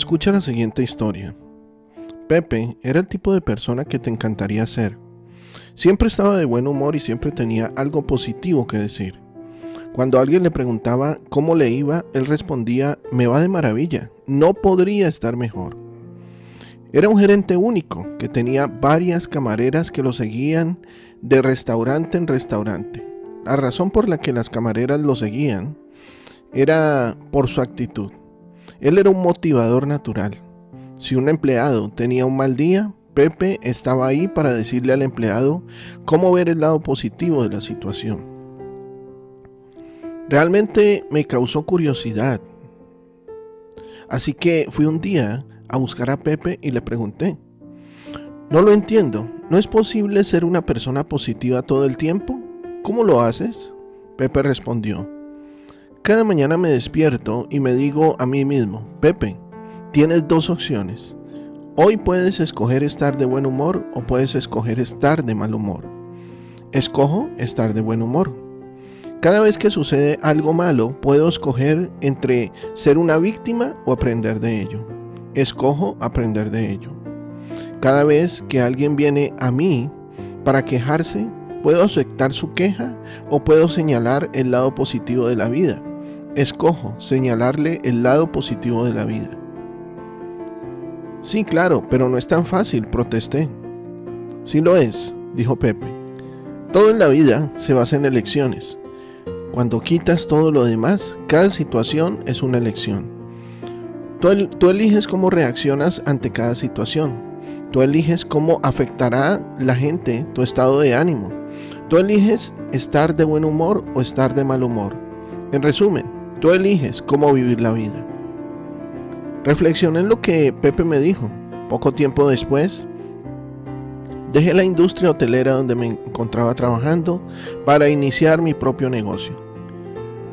Escucha la siguiente historia. Pepe era el tipo de persona que te encantaría ser. Siempre estaba de buen humor y siempre tenía algo positivo que decir. Cuando alguien le preguntaba cómo le iba, él respondía, me va de maravilla, no podría estar mejor. Era un gerente único que tenía varias camareras que lo seguían de restaurante en restaurante. La razón por la que las camareras lo seguían era por su actitud. Él era un motivador natural. Si un empleado tenía un mal día, Pepe estaba ahí para decirle al empleado cómo ver el lado positivo de la situación. Realmente me causó curiosidad. Así que fui un día a buscar a Pepe y le pregunté, no lo entiendo, ¿no es posible ser una persona positiva todo el tiempo? ¿Cómo lo haces? Pepe respondió, cada mañana me despierto y me digo a mí mismo, Pepe, tienes dos opciones. Hoy puedes escoger estar de buen humor o puedes escoger estar de mal humor. Escojo estar de buen humor. Cada vez que sucede algo malo, puedo escoger entre ser una víctima o aprender de ello. Escojo aprender de ello. Cada vez que alguien viene a mí para quejarse, puedo aceptar su queja o puedo señalar el lado positivo de la vida. Escojo señalarle el lado positivo de la vida. Sí, claro, pero no es tan fácil, protesté. Sí lo es, dijo Pepe. Todo en la vida se basa en elecciones. Cuando quitas todo lo demás, cada situación es una elección. Tú, tú eliges cómo reaccionas ante cada situación. Tú eliges cómo afectará la gente tu estado de ánimo. Tú eliges estar de buen humor o estar de mal humor. En resumen, tú eliges cómo vivir la vida. Reflexioné en lo que Pepe me dijo. Poco tiempo después, dejé la industria hotelera donde me encontraba trabajando para iniciar mi propio negocio.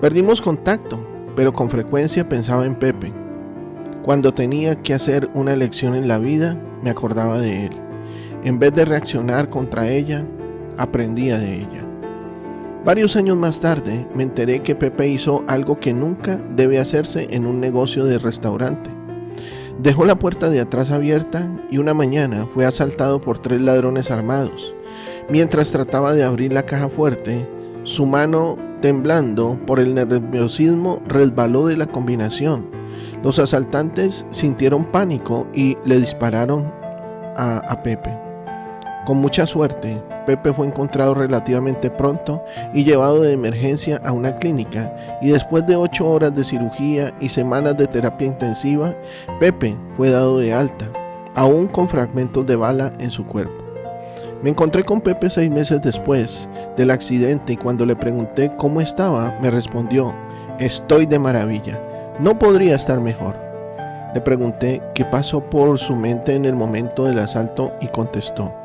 Perdimos contacto, pero con frecuencia pensaba en Pepe. Cuando tenía que hacer una elección en la vida, me acordaba de él. En vez de reaccionar contra ella, aprendía de ella. Varios años más tarde me enteré que Pepe hizo algo que nunca debe hacerse en un negocio de restaurante. Dejó la puerta de atrás abierta y una mañana fue asaltado por tres ladrones armados. Mientras trataba de abrir la caja fuerte, su mano, temblando por el nerviosismo, resbaló de la combinación. Los asaltantes sintieron pánico y le dispararon a, a Pepe. Con mucha suerte, Pepe fue encontrado relativamente pronto y llevado de emergencia a una clínica y después de ocho horas de cirugía y semanas de terapia intensiva, Pepe fue dado de alta, aún con fragmentos de bala en su cuerpo. Me encontré con Pepe seis meses después del accidente y cuando le pregunté cómo estaba, me respondió, estoy de maravilla, no podría estar mejor. Le pregunté qué pasó por su mente en el momento del asalto y contestó,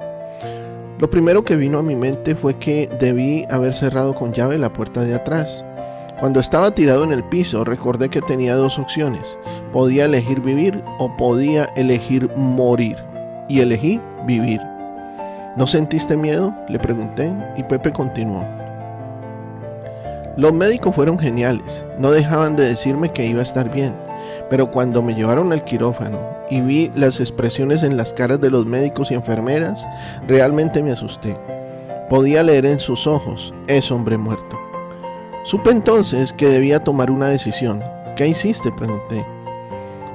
lo primero que vino a mi mente fue que debí haber cerrado con llave la puerta de atrás. Cuando estaba tirado en el piso recordé que tenía dos opciones. Podía elegir vivir o podía elegir morir. Y elegí vivir. ¿No sentiste miedo? Le pregunté y Pepe continuó. Los médicos fueron geniales. No dejaban de decirme que iba a estar bien. Pero cuando me llevaron al quirófano y vi las expresiones en las caras de los médicos y enfermeras, realmente me asusté. Podía leer en sus ojos, es hombre muerto. Supe entonces que debía tomar una decisión. ¿Qué hiciste? pregunté.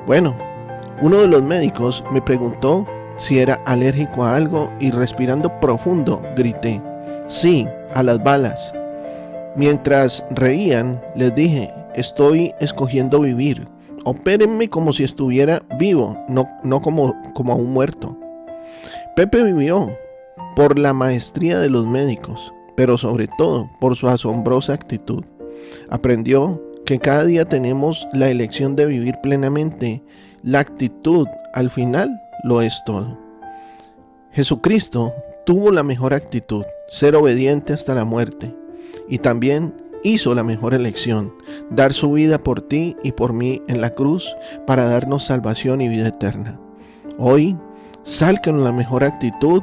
Bueno, uno de los médicos me preguntó si era alérgico a algo y respirando profundo grité, sí, a las balas. Mientras reían, les dije, estoy escogiendo vivir. Opérenme como si estuviera vivo, no, no como, como a un muerto. Pepe vivió por la maestría de los médicos, pero sobre todo por su asombrosa actitud. Aprendió que cada día tenemos la elección de vivir plenamente. La actitud al final lo es todo. Jesucristo tuvo la mejor actitud, ser obediente hasta la muerte, y también hizo la mejor elección, dar su vida por ti y por mí en la cruz para darnos salvación y vida eterna. Hoy, sal con la mejor actitud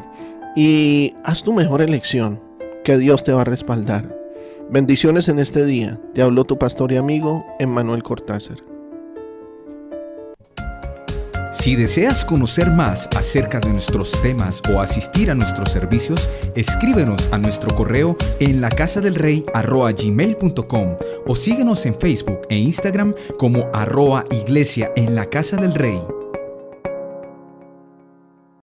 y haz tu mejor elección, que Dios te va a respaldar. Bendiciones en este día. Te habló tu pastor y amigo, Emmanuel Cortázar. Si deseas conocer más acerca de nuestros temas o asistir a nuestros servicios, escríbenos a nuestro correo en la casa del rey gmail.com o síguenos en Facebook e Instagram como arroa iglesia en la casa del rey.